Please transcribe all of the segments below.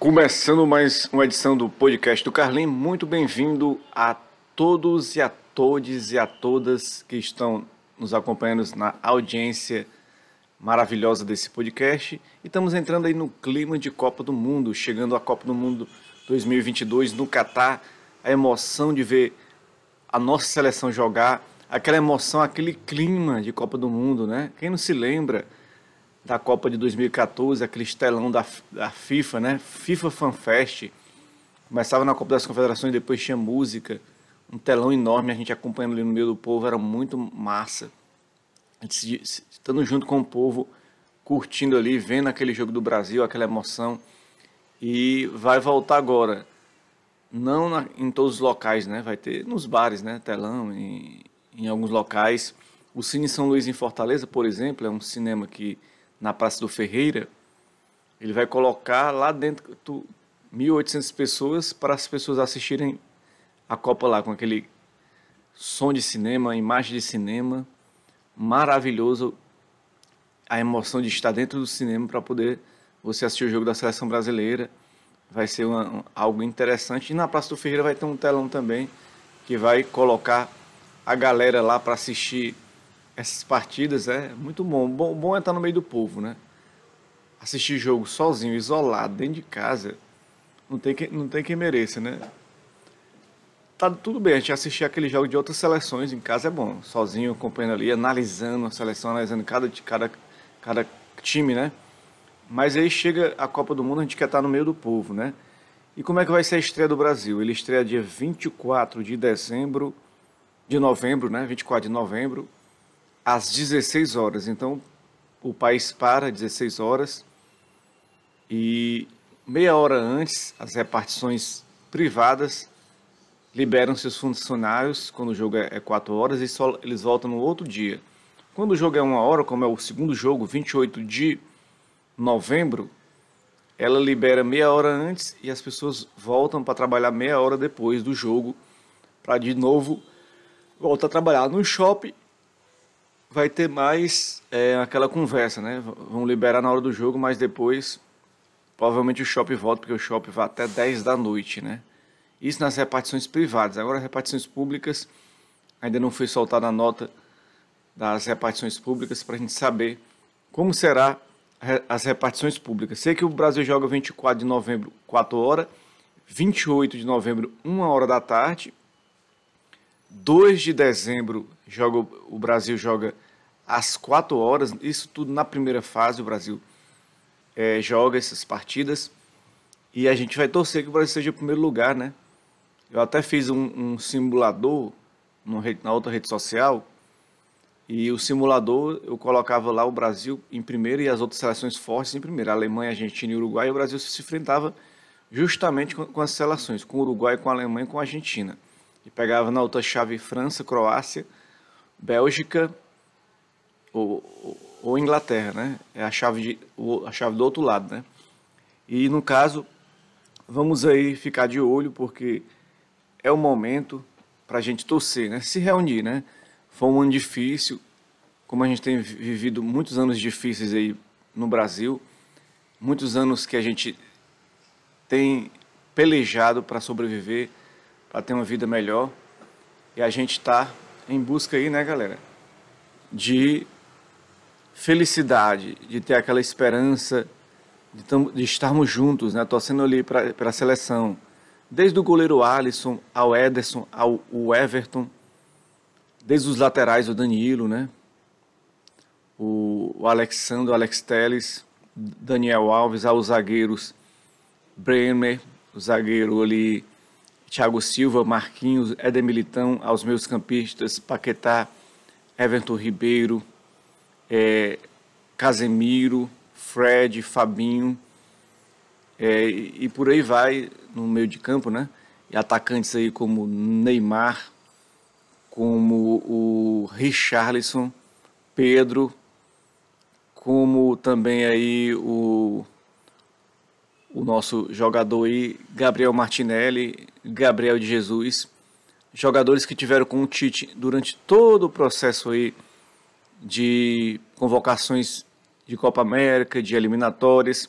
Começando mais uma edição do podcast do Carlin, muito bem-vindo a todos e a todes e a todas que estão nos acompanhando na audiência maravilhosa desse podcast. E estamos entrando aí no clima de Copa do Mundo, chegando à Copa do Mundo 2022 no Catar, a emoção de ver a nossa seleção jogar, aquela emoção, aquele clima de Copa do Mundo, né? Quem não se lembra da Copa de 2014, aquele estelão da, da FIFA, né? FIFA Fan Fest. Começava na Copa das Confederações, depois tinha música, um telão enorme, a gente acompanhando ali no meio do povo, era muito massa. Estando junto com o povo, curtindo ali, vendo aquele jogo do Brasil, aquela emoção. E vai voltar agora. Não na, em todos os locais, né? Vai ter nos bares, né? Telão, em, em alguns locais. O Cine São Luís em Fortaleza, por exemplo, é um cinema que na Praça do Ferreira, ele vai colocar lá dentro 1.800 pessoas para as pessoas assistirem a Copa lá com aquele som de cinema, imagem de cinema, maravilhoso, a emoção de estar dentro do cinema para poder você assistir o jogo da seleção brasileira. Vai ser uma, algo interessante. E na Praça do Ferreira vai ter um telão também que vai colocar a galera lá para assistir essas partidas é muito bom. bom. Bom é estar no meio do povo, né? Assistir jogo sozinho, isolado, dentro de casa, não tem que, não tem quem mereça, né? Tá tudo bem, a gente assistir aquele jogo de outras seleções em casa é bom. Sozinho, acompanhando ali, analisando a seleção, analisando cada, cada, cada time, né? Mas aí chega a Copa do Mundo, a gente quer estar no meio do povo, né? E como é que vai ser a estreia do Brasil? Ele estreia dia 24 de dezembro, de novembro, né? 24 de novembro, às 16 horas. Então, o país para às 16 horas e meia hora antes, as repartições privadas liberam seus funcionários quando o jogo é 4 horas e só, eles voltam no outro dia. Quando o jogo é uma hora, como é o segundo jogo, 28 de novembro, ela libera meia hora antes e as pessoas voltam para trabalhar meia hora depois do jogo para de novo voltar a trabalhar no shopping vai ter mais é, aquela conversa, né? Vão liberar na hora do jogo, mas depois provavelmente o shopping volta, porque o shopping vai até 10 da noite, né? Isso nas repartições privadas. Agora, as repartições públicas, ainda não foi soltada a nota das repartições públicas para a gente saber como será as repartições públicas. Sei que o Brasil joga 24 de novembro, 4 horas, 28 de novembro, 1 hora da tarde, 2 de dezembro joga, o Brasil joga às 4 horas, isso tudo na primeira fase, o Brasil é, joga essas partidas. E a gente vai torcer que o Brasil seja o primeiro lugar, né? Eu até fiz um, um simulador no, na outra rede social. E o simulador eu colocava lá o Brasil em primeiro e as outras seleções fortes em primeiro. A Alemanha, Argentina e Uruguai. E o Brasil se enfrentava justamente com, com as seleções, com o Uruguai, com a Alemanha e com a Argentina e pegava na outra chave França, Croácia, Bélgica ou, ou Inglaterra, né? É a chave, de, a chave do outro lado, né? E no caso, vamos aí ficar de olho porque é o momento para a gente torcer, né? Se reunir, né? Foi um ano difícil, como a gente tem vivido muitos anos difíceis aí no Brasil, muitos anos que a gente tem pelejado para sobreviver para ter uma vida melhor. E a gente está em busca aí, né, galera, de felicidade, de ter aquela esperança de, de estarmos juntos, né, torcendo ali para a seleção. Desde o goleiro Alisson ao Ederson, ao o Everton, desde os laterais o Danilo, né, o, o Alexandre, o Alex Teles, Daniel Alves, aos zagueiros Bremer, o zagueiro ali Thiago Silva, Marquinhos, Éder Militão, aos meus campistas, Paquetá, Everton Ribeiro, é, Casemiro, Fred, Fabinho, é, e, por aí vai no meio de campo, né? E atacantes aí como Neymar, como o Richarlison, Pedro, como também aí o o nosso jogador aí, Gabriel Martinelli, Gabriel de Jesus, jogadores que tiveram com o Tite durante todo o processo aí de convocações de Copa América, de eliminatórias,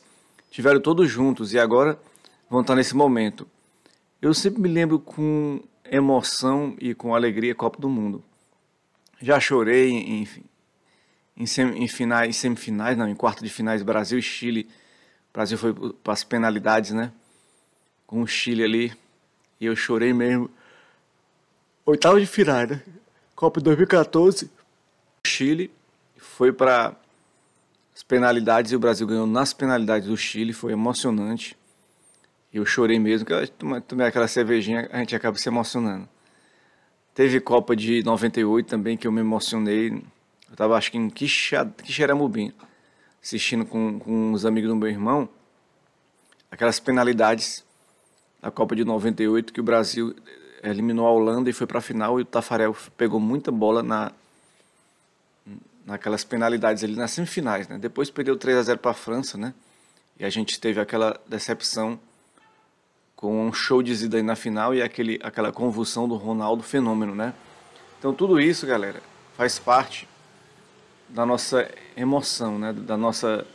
tiveram todos juntos e agora vão estar nesse momento. Eu sempre me lembro com emoção e com alegria Copa do Mundo. Já chorei em, em, em, finais, em semifinais, não, em quarto de finais Brasil e Chile. O Brasil foi para as penalidades, né? Com o Chile ali. E eu chorei mesmo. Oitavo de final, né? Copa 2014. O Chile foi para as penalidades e o Brasil ganhou nas penalidades do Chile. Foi emocionante. Eu chorei mesmo, que tomei aquela cervejinha, a gente acaba se emocionando. Teve Copa de 98 também, que eu me emocionei. Eu tava, acho que em Quixeramobim, assistindo com, com os amigos do meu irmão, aquelas penalidades da Copa de 98, que o Brasil eliminou a Holanda e foi para a final, e o Tafarel pegou muita bola na, naquelas penalidades ali nas semifinais, né? Depois perdeu 3 a 0 para a França, né? E a gente teve aquela decepção com um show de Zidane na final e aquele, aquela convulsão do Ronaldo fenômeno, né? Então tudo isso, galera, faz parte da nossa emoção, né? Da nossa,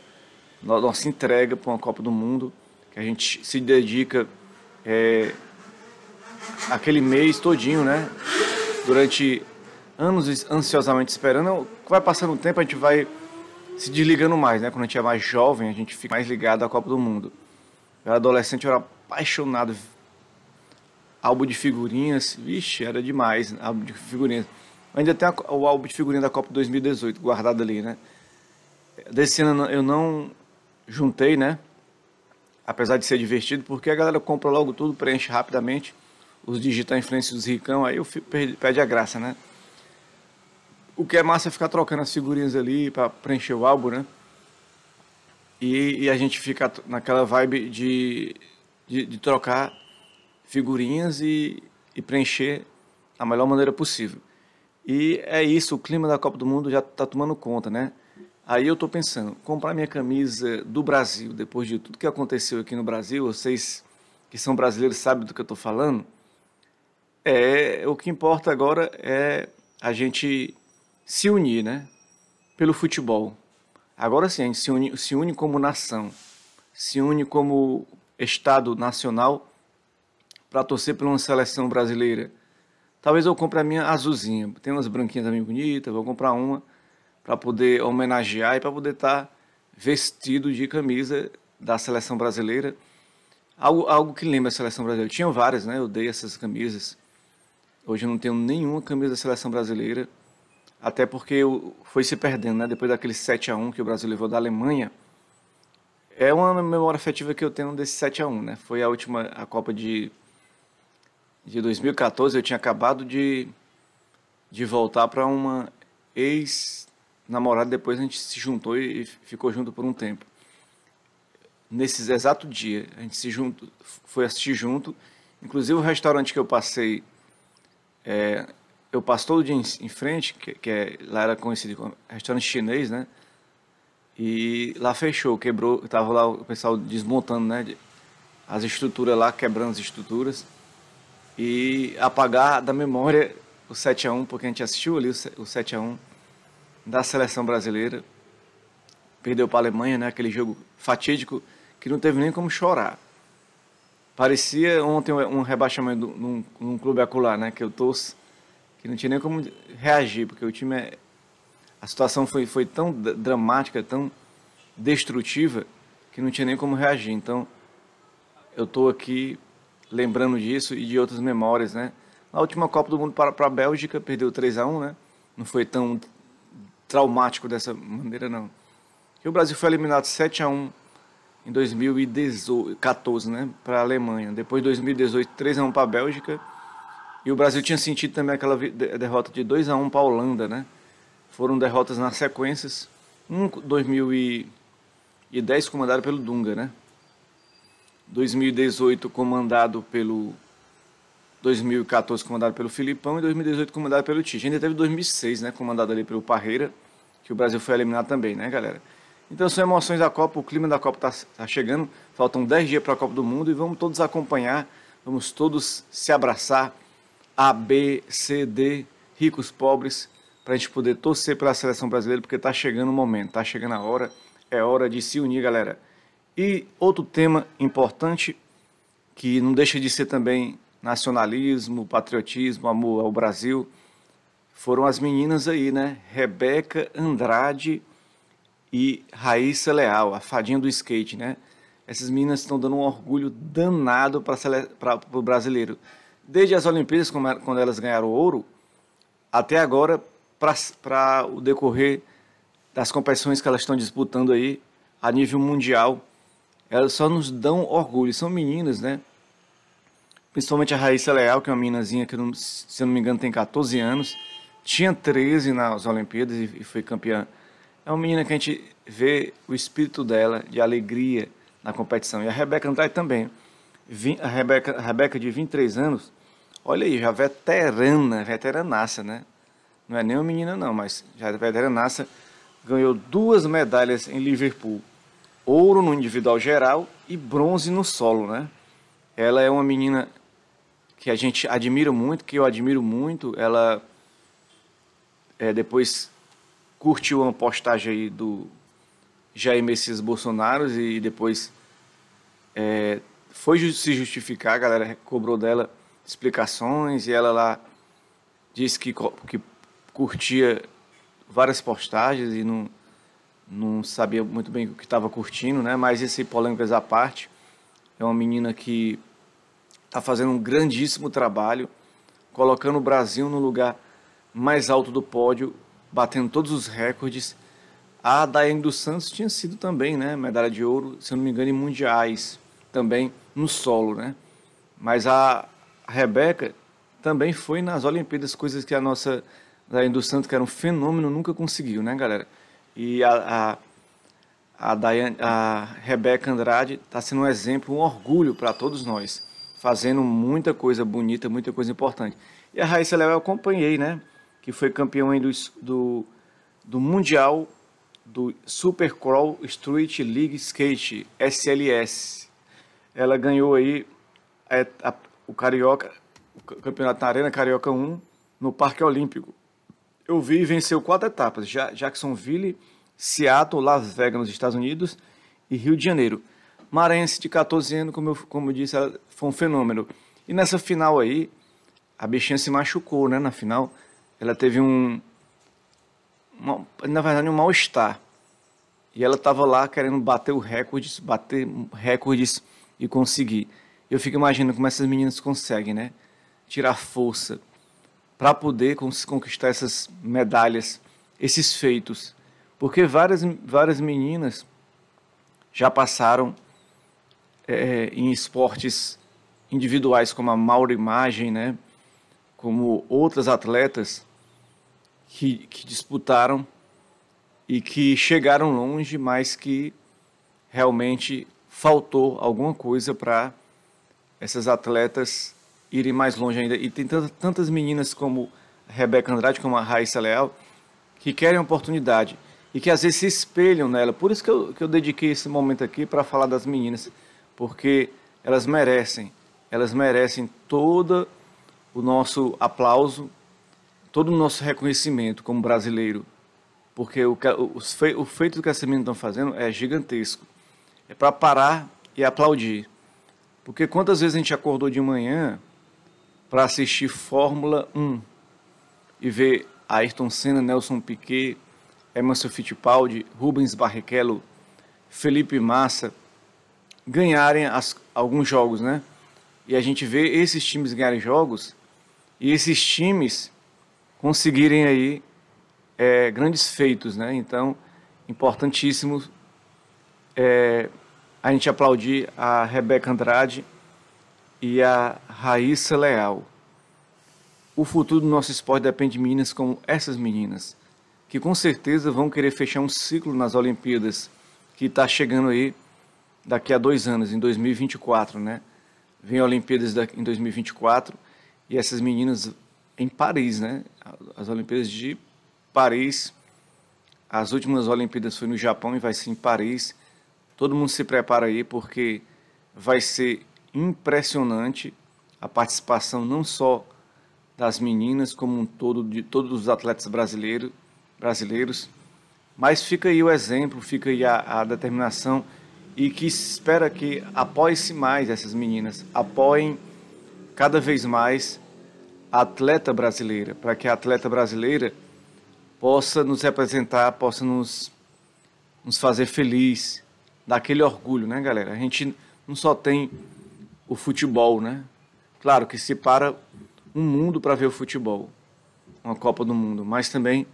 nossa entrega para uma Copa do Mundo, que a gente se dedica é, aquele mês todinho, né? Durante anos ansiosamente esperando. Vai passando o tempo, a gente vai se desligando mais, né? Quando a gente é mais jovem, a gente fica mais ligado à Copa do Mundo. Eu era adolescente, eu era apaixonado. Álbum de figurinhas, vixe, era demais, álbum de figurinhas. Ainda tem o álbum de figurinha da Copa 2018 guardado ali, né? Desse ano eu não juntei, né? Apesar de ser divertido, porque a galera compra logo tudo, preenche rapidamente. Os digital influencers dos ricão, aí eu perde a graça, né? O que é massa é ficar trocando as figurinhas ali para preencher o álbum, né? E, e, a gente fica naquela vibe de de, de trocar figurinhas e, e preencher a melhor maneira possível. E é isso, o clima da Copa do Mundo já está tomando conta, né? Aí eu estou pensando, comprar minha camisa do Brasil, depois de tudo que aconteceu aqui no Brasil, vocês que são brasileiros sabem do que eu estou falando, é o que importa agora é a gente se unir, né? Pelo futebol. Agora sim, a gente se une, se une como nação, se une como Estado Nacional para torcer por uma seleção brasileira. Talvez eu compre a minha azulzinha. Tem umas branquinhas também bonitas, vou comprar uma para poder homenagear e para poder estar tá vestido de camisa da seleção brasileira. Algo, algo que lembra a seleção brasileira. Tinha várias, né? Eu dei essas camisas. Hoje eu não tenho nenhuma camisa da seleção brasileira. Até porque foi se perdendo, né? Depois daquele 7 a 1 que o Brasil levou da Alemanha é uma memória afetiva que eu tenho desse 7 a 1 né? Foi a última a Copa de, de 2014, eu tinha acabado de, de voltar para uma ex-namorada, depois a gente se juntou e ficou junto por um tempo. Nesse exato dia, a gente se junto, foi assistir junto, inclusive o restaurante que eu passei, é, eu passo todo dia em, em frente, que, que é, lá era conhecido como restaurante chinês, né? E lá fechou, quebrou, tava lá o pessoal desmontando, né? As estruturas lá, quebrando as estruturas. E apagar da memória o 7 a 1 porque a gente assistiu ali o 7 a 1 da seleção brasileira. Perdeu para a Alemanha, né? Aquele jogo fatídico que não teve nem como chorar. Parecia ontem um rebaixamento num, num clube acular, né? Que eu torço, que não tinha nem como reagir, porque o time é a situação foi, foi tão dramática, tão destrutiva, que não tinha nem como reagir. Então, eu estou aqui lembrando disso e de outras memórias, né? Na última Copa do Mundo para, para a Bélgica, perdeu 3 a 1 né? Não foi tão traumático dessa maneira, não. E o Brasil foi eliminado 7 a 1 em 2014, né? Para a Alemanha. Depois, em 2018, 3 a 1 para a Bélgica. E o Brasil tinha sentido também aquela derrota de 2 a 1 para a Holanda, né? Foram derrotas nas sequências. Um 2010 comandado pelo Dunga, né? 2018 comandado pelo 2014 comandado pelo Filipão e 2018 comandado pelo Tite. Ainda teve 2006, né, comandado ali pelo Parreira, que o Brasil foi eliminado também, né, galera? Então são emoções da Copa, o clima da Copa está tá chegando, faltam 10 dias para a Copa do Mundo e vamos todos acompanhar, vamos todos se abraçar, A, B, C, D, ricos, pobres, para a gente poder torcer pela seleção brasileira, porque está chegando o momento, está chegando a hora, é hora de se unir, galera. E outro tema importante que não deixa de ser também nacionalismo, patriotismo, amor ao Brasil, foram as meninas aí, né? Rebeca Andrade e Raíssa Leal, a fadinha do skate, né? Essas meninas estão dando um orgulho danado para o brasileiro. Desde as Olimpíadas, quando elas ganharam ouro, até agora, para o decorrer das competições que elas estão disputando aí a nível mundial, elas só nos dão orgulho. São meninas, né? Principalmente a Raíssa Leal, que é uma meninazinha que, se eu não me engano, tem 14 anos. Tinha 13 nas Olimpíadas e foi campeã. É uma menina que a gente vê o espírito dela de alegria na competição. E a Rebeca Andrade também. A Rebeca, a Rebeca de 23 anos, olha aí, já veterana, veteranaça, né? Não é nem uma menina não, mas já é veteranaça. Ganhou duas medalhas em Liverpool. Ouro no individual geral e bronze no solo, né? Ela é uma menina que a gente admira muito, que eu admiro muito. Ela é, depois curtiu uma postagem aí do Jair Messias Bolsonaro e depois é, foi se justificar, a galera cobrou dela explicações e ela lá disse que, que curtia várias postagens e não, não sabia muito bem o que estava curtindo, né? Mas esse polêmicas à parte, é uma menina que está fazendo um grandíssimo trabalho, colocando o Brasil no lugar mais alto do pódio batendo todos os recordes. A Daiane dos Santos tinha sido também, né, medalha de ouro, se não me engano, em mundiais, também no solo, né? Mas a Rebeca também foi nas Olimpíadas, coisas que a nossa Daiane dos Santos, que era um fenômeno, nunca conseguiu, né, galera? E a, a, a, a Rebeca Andrade está sendo um exemplo, um orgulho para todos nós, fazendo muita coisa bonita, muita coisa importante. E a Raíssa Léo eu acompanhei, né? que foi campeão do, do, do Mundial do Super Crawl Street League Skate, SLS. Ela ganhou aí a, a, o Carioca, o campeonato na Arena Carioca 1, no Parque Olímpico. Eu vi venceu quatro etapas, Jacksonville, Seattle, Las Vegas, nos Estados Unidos, e Rio de Janeiro. Marense de 14 anos, como eu, como eu disse, foi um fenômeno. E nessa final aí, a bichinha se machucou, né, na final ela teve um, uma, na verdade, um mal-estar. E ela estava lá querendo bater o recordes, bater recordes e conseguir. Eu fico imaginando como essas meninas conseguem, né? Tirar força para poder conquistar essas medalhas, esses feitos. Porque várias, várias meninas já passaram é, em esportes individuais, como a Mauro Imagem, né? como outras atletas, que, que disputaram e que chegaram longe, mas que realmente faltou alguma coisa para essas atletas irem mais longe ainda. E tem tantas meninas como Rebeca Andrade, como a Raíssa Leal, que querem oportunidade e que às vezes se espelham nela. Por isso que eu, que eu dediquei esse momento aqui para falar das meninas, porque elas merecem, elas merecem todo o nosso aplauso, todo o nosso reconhecimento como brasileiro, porque o, o, o feito que essas meninas estão fazendo é gigantesco. É para parar e aplaudir. Porque quantas vezes a gente acordou de manhã para assistir Fórmula 1 e ver Ayrton Senna, Nelson Piquet, Emerson Fittipaldi, Rubens Barrichello, Felipe Massa ganharem as, alguns jogos, né? E a gente vê esses times ganharem jogos e esses times conseguirem aí é, grandes feitos, né? Então, importantíssimo é, a gente aplaudir a Rebeca Andrade e a Raíssa Leal. O futuro do nosso esporte depende de meninas como essas meninas, que com certeza vão querer fechar um ciclo nas Olimpíadas, que está chegando aí daqui a dois anos, em 2024, né? Vem Olimpíadas em 2024 e essas meninas em Paris, né? As Olimpíadas de Paris. As últimas Olimpíadas foi no Japão e vai ser em Paris. Todo mundo se prepara aí porque vai ser impressionante a participação não só das meninas como um todo de todos os atletas brasileiros, brasileiros, mas fica aí o exemplo, fica aí a, a determinação e que espera que apoie-se mais essas meninas, apoiem cada vez mais a atleta brasileira, para que a atleta brasileira possa nos representar, possa nos, nos fazer feliz, dar aquele orgulho, né, galera? A gente não só tem o futebol, né? Claro que se para um mundo para ver o futebol, uma Copa do Mundo, mas também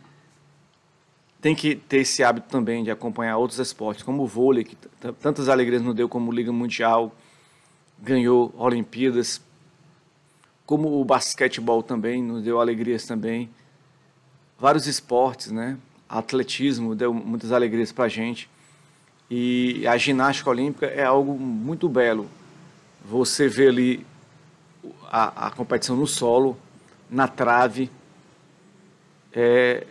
tem que ter esse hábito também de acompanhar outros esportes, como o vôlei, que tantas alegrias nos deu como Liga Mundial, ganhou Olimpíadas, como o basquetebol também nos deu alegrias também. Vários esportes, né? Atletismo deu muitas alegrias para a gente. E a ginástica olímpica é algo muito belo. Você vê ali a, a competição no solo, na trave. É,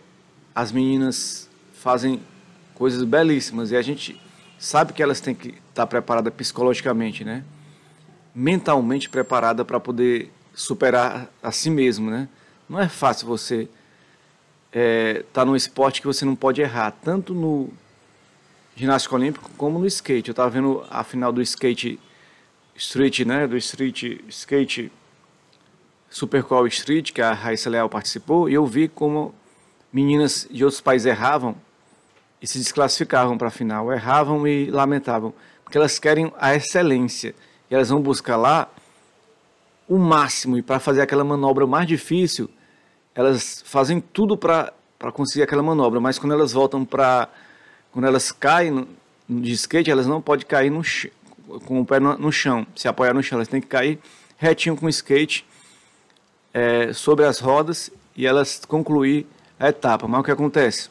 as meninas fazem coisas belíssimas e a gente sabe que elas têm que estar tá preparadas psicologicamente, né? Mentalmente preparada para poder superar a si mesmo, né? Não é fácil você estar é, tá num esporte que você não pode errar, tanto no ginástica olímpico como no skate. Eu estava vendo a final do skate street, né? Do street skate Supercall Street, que a Raíssa Leal participou, e eu vi como meninas de outros países erravam e se desclassificavam para a final, erravam e lamentavam, porque elas querem a excelência, e elas vão buscar lá o máximo, e para fazer aquela manobra mais difícil, elas fazem tudo para conseguir aquela manobra, mas quando elas voltam para. Quando elas caem no, de skate, elas não podem cair no, com o pé no, no, chão, se apoiar no chão, elas têm que cair retinho com o skate é, sobre as rodas e elas concluir a etapa. Mas o que acontece?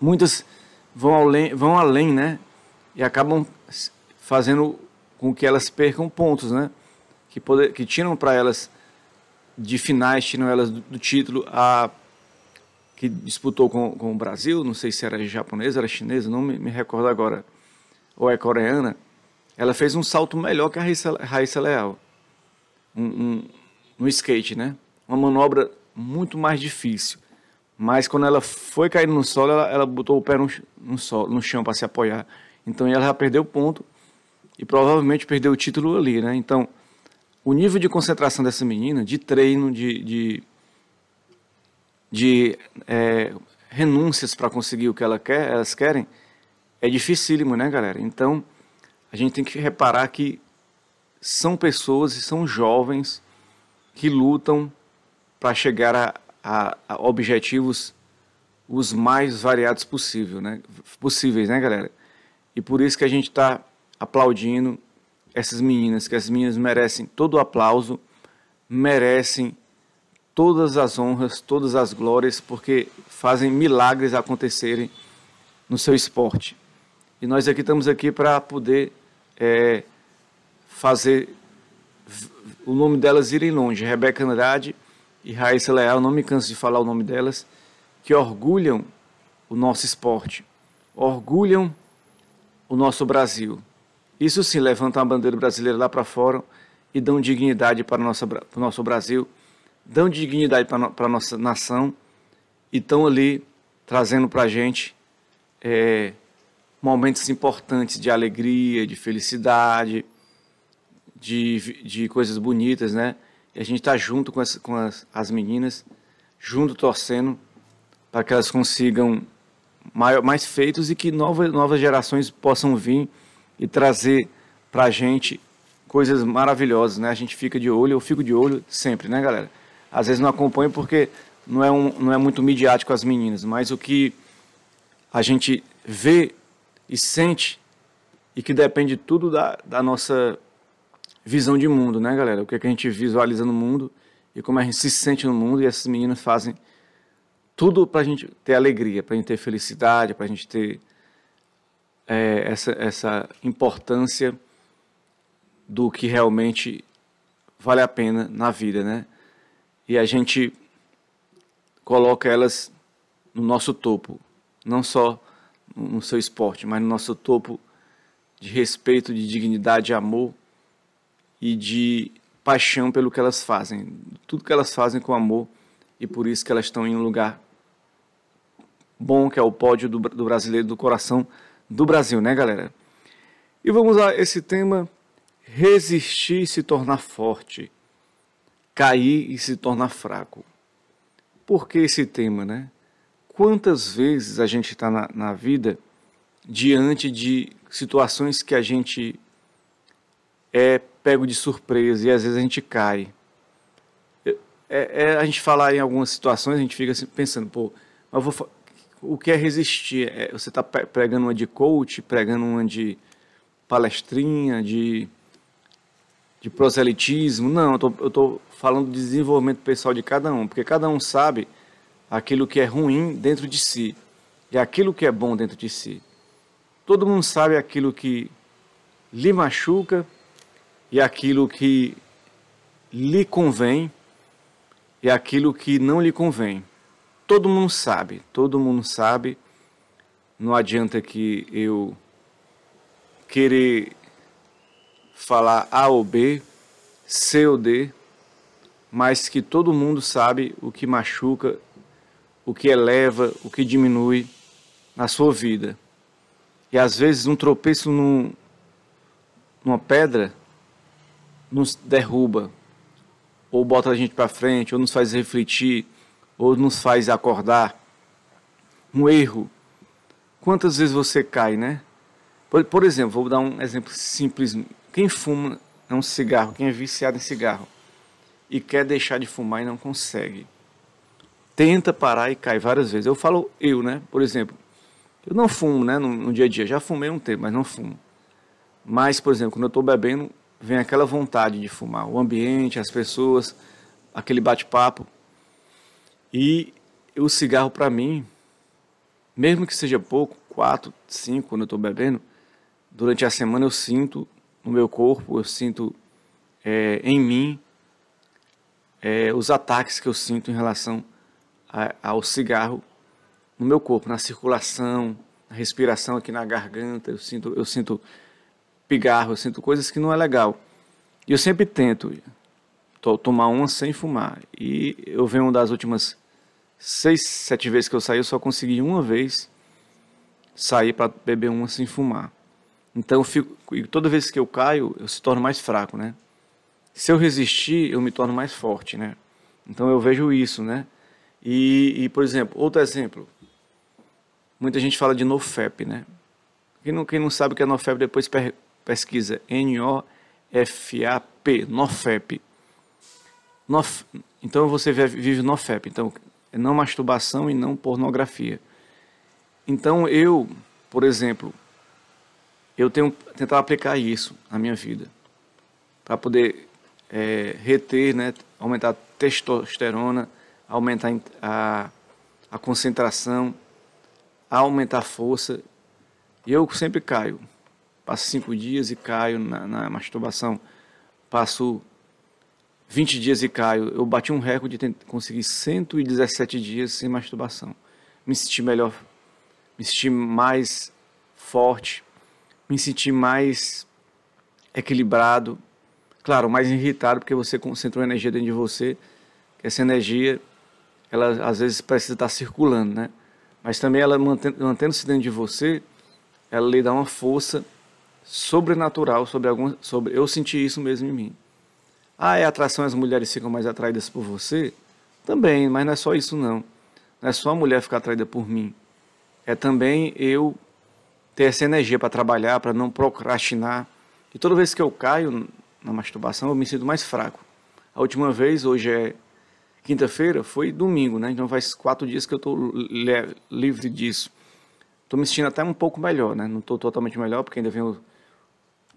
Muitas vão além, vão além né? E acabam fazendo com que elas percam pontos, né? que, poder, que tiram para elas de finais, tiram elas do, do, título a que disputou com, com o Brasil, não sei se era japonesa, era chinesa, não me, me recordo agora, ou é coreana, ela fez um salto melhor que a Raíssa, Leal, um, um, no skate, né? Uma manobra muito mais difícil, mas quando ela foi cair no solo, ela, ela botou o pé no, no, solo, no chão para se apoiar, então ela já perdeu ponto e provavelmente perdeu o título ali, né? Então o nível de concentração dessa menina, de treino, de, de, de é, renúncias para conseguir o que ela quer, elas querem, é dificílimo, né, galera? Então, a gente tem que reparar que são pessoas e são jovens que lutam para chegar a, a, a, objetivos os mais variados possível, né? possíveis, né, galera? E por isso que a gente está aplaudindo essas meninas, que as meninas merecem todo o aplauso, merecem todas as honras, todas as glórias, porque fazem milagres acontecerem no seu esporte. E nós aqui estamos aqui para poder é, fazer o nome delas irem longe. Rebeca Andrade e Raíssa Leal, não me canso de falar o nome delas, que orgulham o nosso esporte, orgulham o nosso Brasil. Isso sim levanta a bandeira brasileira lá para fora e dão dignidade para o nosso Brasil, dão dignidade para, para a nossa nação e estão ali trazendo para a gente é, momentos importantes de alegria, de felicidade, de, de coisas bonitas, né? E a gente está junto com, as, com as, as meninas, junto torcendo para que elas consigam maior, mais feitos e que novas, novas gerações possam vir e trazer para a gente coisas maravilhosas, né? A gente fica de olho, eu fico de olho sempre, né, galera? Às vezes não acompanho porque não é, um, não é muito midiático as meninas, mas o que a gente vê e sente e que depende tudo da, da nossa visão de mundo, né, galera? O que, é que a gente visualiza no mundo e como a gente se sente no mundo e essas meninas fazem tudo para a gente ter alegria, para a gente ter felicidade, para a gente ter é, essa, essa importância do que realmente vale a pena na vida, né? E a gente coloca elas no nosso topo, não só no seu esporte, mas no nosso topo de respeito, de dignidade, de amor e de paixão pelo que elas fazem. Tudo que elas fazem com amor e por isso que elas estão em um lugar bom, que é o pódio do, do brasileiro do coração do Brasil, né, galera? E vamos a esse tema: resistir e se tornar forte, cair e se tornar fraco. Por que esse tema, né? Quantas vezes a gente está na, na vida diante de situações que a gente é pego de surpresa e às vezes a gente cai. É, é, a gente falar em algumas situações, a gente fica assim, pensando, pô, vou, o que é resistir? É, você está pregando uma de coach, pregando uma de palestrinha, de, de proselitismo. Não, eu estou falando de desenvolvimento pessoal de cada um, porque cada um sabe aquilo que é ruim dentro de si e aquilo que é bom dentro de si. Todo mundo sabe aquilo que lhe machuca e aquilo que lhe convém e aquilo que não lhe convém. Todo mundo sabe, todo mundo sabe. Não adianta que eu querer falar A ou B, C ou D, mas que todo mundo sabe o que machuca, o que eleva, o que diminui na sua vida. E às vezes um tropeço num, numa pedra nos derruba, ou bota a gente para frente, ou nos faz refletir, ou nos faz acordar. Um erro. Quantas vezes você cai, né? Por, por exemplo, vou dar um exemplo simples. Quem fuma é um cigarro, quem é viciado em cigarro e quer deixar de fumar e não consegue. Tenta parar e cai várias vezes. Eu falo eu, né? Por exemplo, eu não fumo, né? No, no dia a dia. Já fumei um tempo, mas não fumo. Mas, por exemplo, quando eu estou bebendo, vem aquela vontade de fumar, o ambiente, as pessoas, aquele bate-papo. E o cigarro para mim, mesmo que seja pouco, quatro, cinco, quando eu estou bebendo, durante a semana eu sinto no meu corpo, eu sinto é, em mim é, os ataques que eu sinto em relação ao cigarro no meu corpo, na circulação, na respiração aqui na garganta, eu sinto, eu sinto pigarro, eu sinto coisas que não é legal. E eu sempre tento tomar uma sem fumar. E eu venho das últimas seis, sete vezes que eu saí, eu só consegui uma vez sair para beber uma sem fumar. Então eu fico, e toda vez que eu caio, eu se torno mais fraco, né? Se eu resistir, eu me torno mais forte, né? Então eu vejo isso, né? E, e por exemplo, outro exemplo. Muita gente fala de NoFap, né? Quem não, quem não sabe o que é NoFap, depois pesquisa N-O-F-A-P, NoFap. Nof, então você vive NoFap, então é não masturbação e não pornografia. Então eu, por exemplo, eu tenho tentar aplicar isso na minha vida para poder é, reter, né, aumentar a testosterona, aumentar a, a concentração, aumentar a força. E eu sempre caio passo cinco dias e caio na, na masturbação, passo 20 dias e caio. Eu bati um recorde de conseguir 117 dias sem masturbação. Me senti melhor, me senti mais forte, me senti mais equilibrado. Claro, mais irritado porque você concentrou energia dentro de você. Essa energia, ela às vezes precisa estar circulando, né? Mas também ela mantendo-se dentro de você, ela lhe dá uma força sobrenatural sobre algum, sobre eu senti isso mesmo em mim. Ah, é atração as mulheres ficam mais atraídas por você? Também, mas não é só isso não. Não é só a mulher ficar atraída por mim. É também eu ter essa energia para trabalhar, para não procrastinar. E toda vez que eu caio na masturbação, eu me sinto mais fraco. A última vez, hoje é quinta-feira, foi domingo, né? Então faz quatro dias que eu estou livre disso. Estou me sentindo até um pouco melhor, né? Não estou totalmente melhor, porque ainda vem o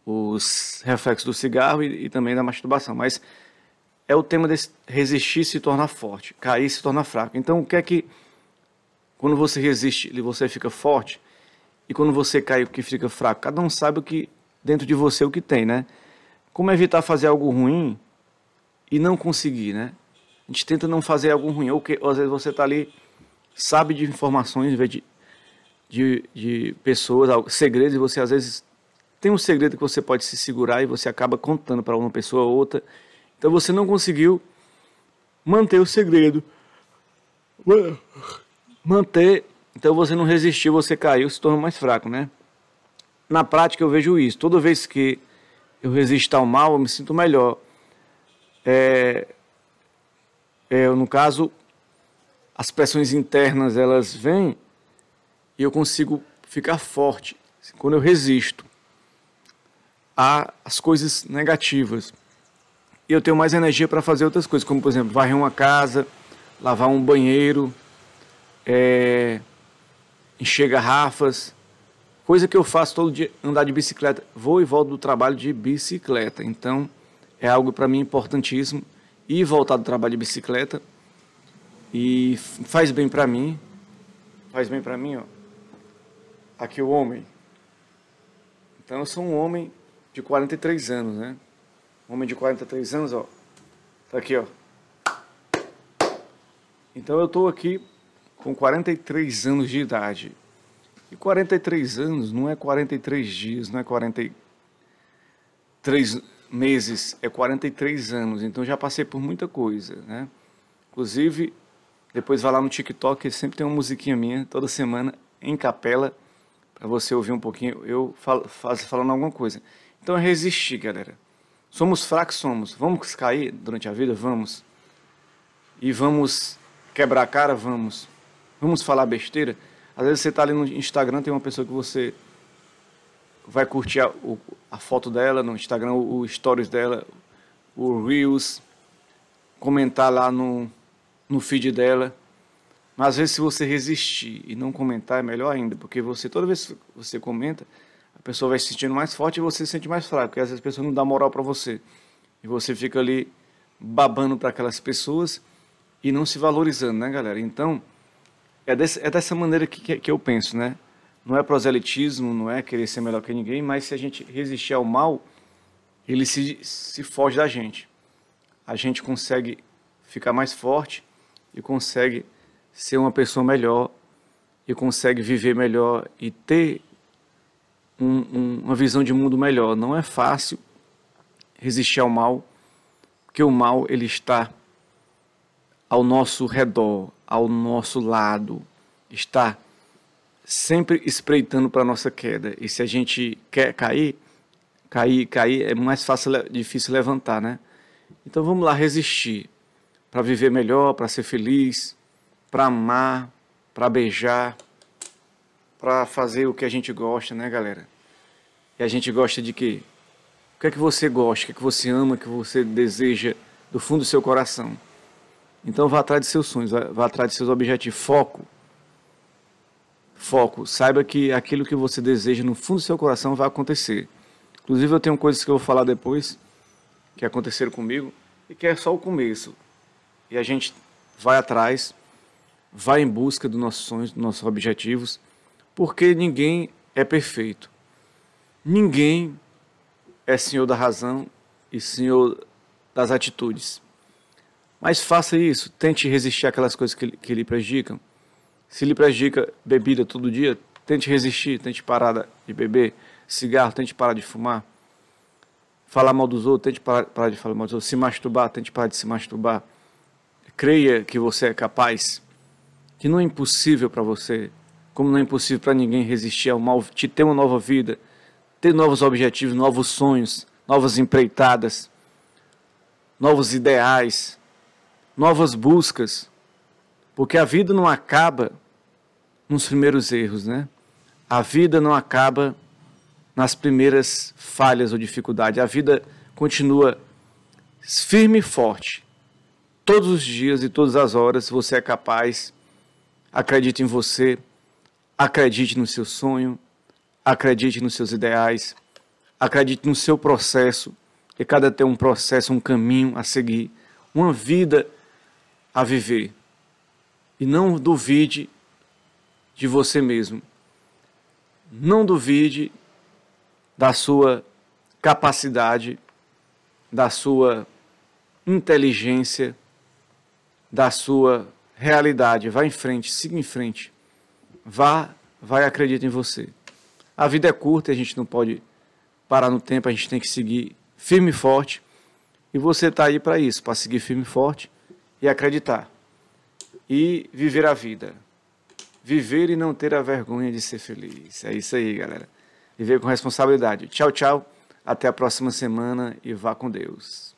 os reflexos do cigarro e, e, também da masturbação. Mas é o tema de resistir se tornar forte, cair se tornar fraco. Então, o que é que quando você resiste, você fica forte e quando você cai, o que fica fraco? Cada um sabe o que dentro de você o que tem, né? Como evitar fazer algo ruim e não conseguir, né? A gente tenta não fazer algo ruim, ou, que, às vezes você está ali, sabe de informações, de, de, de pessoas, segredos, e você às vezes tem um segredo que você pode se segurar e você acaba contando para uma pessoa ou outra. Então você não conseguiu manter o segredo. Manter. Então você não resistiu, você caiu, se tornou mais fraco, né? na prática eu vejo isso. Toda vez que eu resisto ao mal, eu me sinto melhor. É, é, no caso, as pressões internas elas vêm e eu consigo ficar forte quando eu resisto às coisas negativas. E eu tenho mais energia para fazer outras coisas, como por exemplo, varrer uma casa, lavar um banheiro, é, encher garrafas, coisa que eu faço todo dia, andar de bicicleta. Vou e volto do trabalho de bicicleta. Então, é algo para mim importantíssimo ir voltar do trabalho de bicicleta e faz bem para mim. Faz bem para mim, ó. Aqui o homem. Então eu sou um homem de 43 anos, né? Homem de 43 anos, ó. Tá aqui, ó. Então eu tô aqui com 43 anos de idade. E 43 anos não é 43 dias, não é 43 meses, é 43 anos. Então já passei por muita coisa, né? Inclusive, depois vai lá no TikTok, sempre tem uma musiquinha minha, toda semana, em capela, para você ouvir um pouquinho, eu falo, faz, falando alguma coisa. Então é resistir, galera. Somos fracos, somos. Vamos cair durante a vida? Vamos. E vamos quebrar a cara? Vamos. Vamos falar besteira? Às vezes você está ali no Instagram, tem uma pessoa que você vai curtir a, o, a foto dela no Instagram, o, o, stories dela, o Reels, comentar lá no, no feed dela. Mas às vezes se você resistir e não comentar é melhor ainda, porque você toda vez que você comenta, a pessoa vai se sentindo mais forte e você se sente mais fraco, porque às vezes a pessoa não dá moral para você. E você fica ali babando para aquelas pessoas e não se valorizando, né, galera? Então, é, desse, é dessa maneira que, que, que eu penso, né? Não é proselitismo, não é querer ser melhor que ninguém, mas se a gente resistir ao mal, ele se, se foge da gente. A gente consegue ficar mais forte e consegue ser uma pessoa melhor e consegue viver melhor e ter um, um, uma visão de mundo melhor. Não é fácil resistir ao mal, porque o mal ele está ao nosso redor, ao nosso lado, está sempre espreitando para nossa queda. E se a gente quer cair, cair, cair, é mais fácil, difícil levantar, né? Então vamos lá resistir para viver melhor, para ser feliz, para amar, para beijar, para fazer o que a gente gosta, né, galera? E a gente gosta de quê? O que é que você gosta, o que é que você ama, o que você deseja do fundo do seu coração? Então vá atrás de seus sonhos, vá atrás de seus objetivos. Foco. Foco. Saiba que aquilo que você deseja no fundo do seu coração vai acontecer. Inclusive eu tenho coisas que eu vou falar depois que aconteceram comigo e que é só o começo. E a gente vai atrás, vai em busca dos nossos sonhos, dos nossos objetivos, porque ninguém é perfeito. Ninguém é senhor da razão e senhor das atitudes. Mas faça isso, tente resistir àquelas coisas que, que lhe prejudicam. Se lhe prejudica bebida todo dia, tente resistir, tente parar de beber. Cigarro, tente parar de fumar. Falar mal dos outros, tente parar, parar de falar mal dos outros. Se masturbar, tente parar de se masturbar. Creia que você é capaz, que não é impossível para você, como não é impossível para ninguém resistir ao mal, te ter uma nova vida, ter novos objetivos, novos sonhos, novas empreitadas, novos ideais novas buscas, porque a vida não acaba nos primeiros erros, né? A vida não acaba nas primeiras falhas ou dificuldades. A vida continua firme e forte. Todos os dias e todas as horas você é capaz. Acredite em você, acredite no seu sonho, acredite nos seus ideais, acredite no seu processo, que cada tem um processo, um caminho a seguir, uma vida a viver. E não duvide de você mesmo. Não duvide da sua capacidade, da sua inteligência, da sua realidade. Vá em frente, siga em frente. Vá, vai acredita em você. A vida é curta, a gente não pode parar no tempo, a gente tem que seguir firme e forte. E você está aí para isso, para seguir firme e forte e acreditar. E viver a vida. Viver e não ter a vergonha de ser feliz. É isso aí, galera. viver com responsabilidade. Tchau, tchau. Até a próxima semana e vá com Deus.